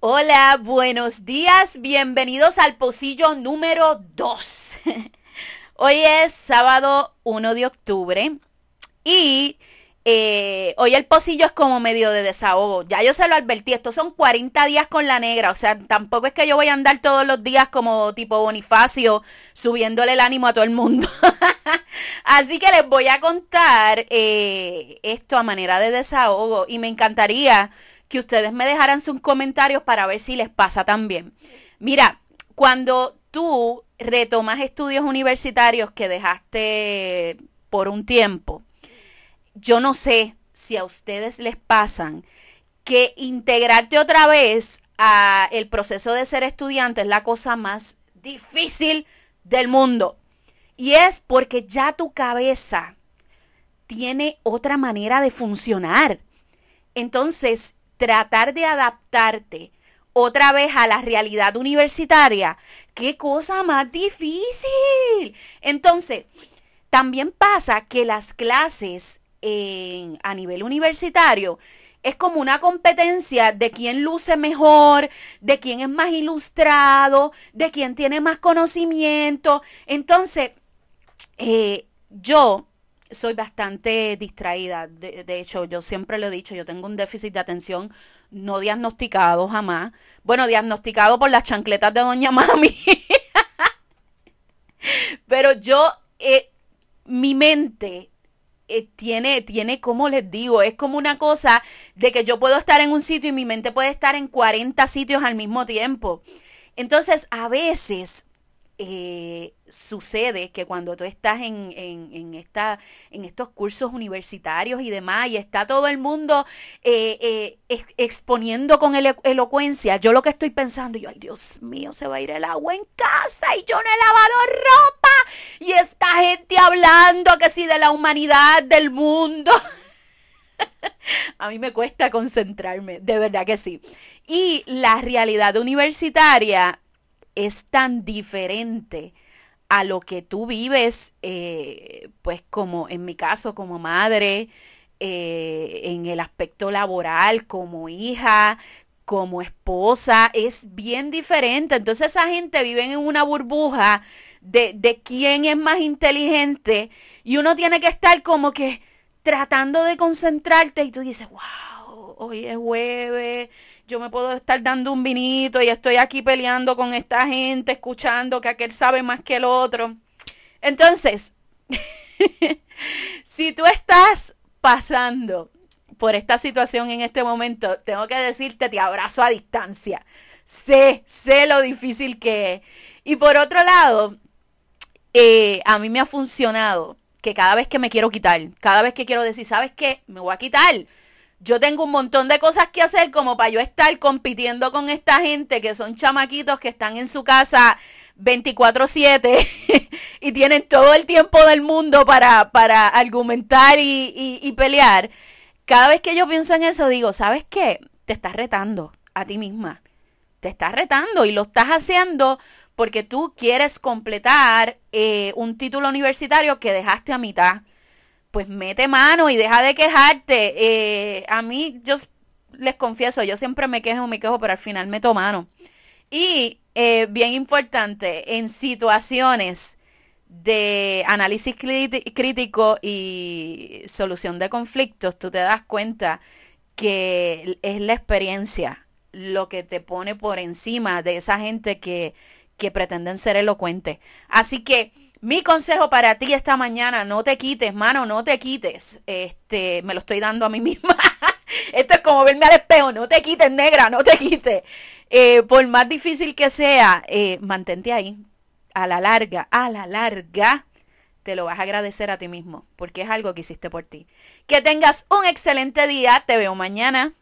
Hola, buenos días, bienvenidos al pocillo número 2. Hoy es sábado 1 de octubre y eh, hoy el pocillo es como medio de desahogo. Ya yo se lo advertí, estos son 40 días con la negra, o sea, tampoco es que yo voy a andar todos los días como tipo Bonifacio subiéndole el ánimo a todo el mundo. Así que les voy a contar eh, esto a manera de desahogo y me encantaría que ustedes me dejaran sus comentarios para ver si les pasa también. Mira, cuando tú retomas estudios universitarios que dejaste por un tiempo, yo no sé si a ustedes les pasan que integrarte otra vez a el proceso de ser estudiante es la cosa más difícil del mundo. Y es porque ya tu cabeza tiene otra manera de funcionar. Entonces, tratar de adaptarte otra vez a la realidad universitaria, qué cosa más difícil. Entonces, también pasa que las clases a nivel universitario es como una competencia de quién luce mejor, de quién es más ilustrado, de quién tiene más conocimiento. Entonces, eh, yo soy bastante distraída. De, hecho, yo siempre lo he dicho, yo tengo un déficit de atención no diagnosticado jamás. Bueno, diagnosticado por las chancletas de Doña Mami. Pero yo, eh, mi mente eh, tiene, tiene, como les digo, es como una cosa de que yo puedo estar en un sitio y mi mente puede estar en 40 sitios al mismo tiempo. Entonces, a veces eh, sucede que cuando tú estás en, en, esta, en estos cursos universitarios y demás, y está todo el mundo eh, exponiendo con elocuencia, yo lo que estoy pensando, yo, ay Dios mío, se va a ir el agua en casa y yo no he lavado ropa, y esta gente hablando que sí de la humanidad, del mundo. A mí me cuesta concentrarme, de verdad que sí. Y la realidad universitaria es tan diferente a lo que tú vives, eh, pues como en mi caso, como madre, eh, en el aspecto laboral, como hija, como esposa, es bien diferente. Entonces esa gente vive en una burbuja de, de quién es más inteligente y uno tiene que estar como que tratando de concentrarte y tú dices, wow, hoy es jueves yo me puedo estar dando un vinito y estoy aquí peleando con esta gente, escuchando que aquel sabe más que el otro. Entonces, si tú estás pasando por esta situación en este momento, tengo que decirte, te abrazo a distancia. Sé, sé lo difícil que es. Y por otro lado, eh, a mí me ha funcionado que cada vez que me quiero quitar, cada vez que quiero decir, ¿sabes qué? Me voy a quitar yo tengo un montón de cosas que hacer como para yo estar compitiendo con esta gente que son chamaquitos que están en su casa 24/7 y tienen todo el tiempo del mundo para, para argumentar y, y pelear. Cada vez que yo pienso en eso digo, ¿sabes qué? Te estás retando a ti misma. Te estás retando y lo estás haciendo porque tú quieres completar eh, un título universitario que dejaste a mitad pues mete mano y deja de quejarte. Eh, a mí, yo les confieso, yo siempre me quejo, me quejo, pero al final meto mano. Y eh, bien importante, en situaciones de análisis crítico y solución de conflictos, tú te das cuenta que es la experiencia lo que te pone por encima de esa gente que, que pretenden ser elocuentes. Así que mi consejo para ti esta mañana, no te quites, mano, no te quites. Este, me lo estoy dando a mí misma. Esto es como verme al espejo, no te quites, negra, no te quites. Eh, por más difícil que sea, eh, mantente ahí. A la larga, a la larga, te lo vas a agradecer a ti mismo, porque es algo que hiciste por ti. Que tengas un excelente día, te veo mañana.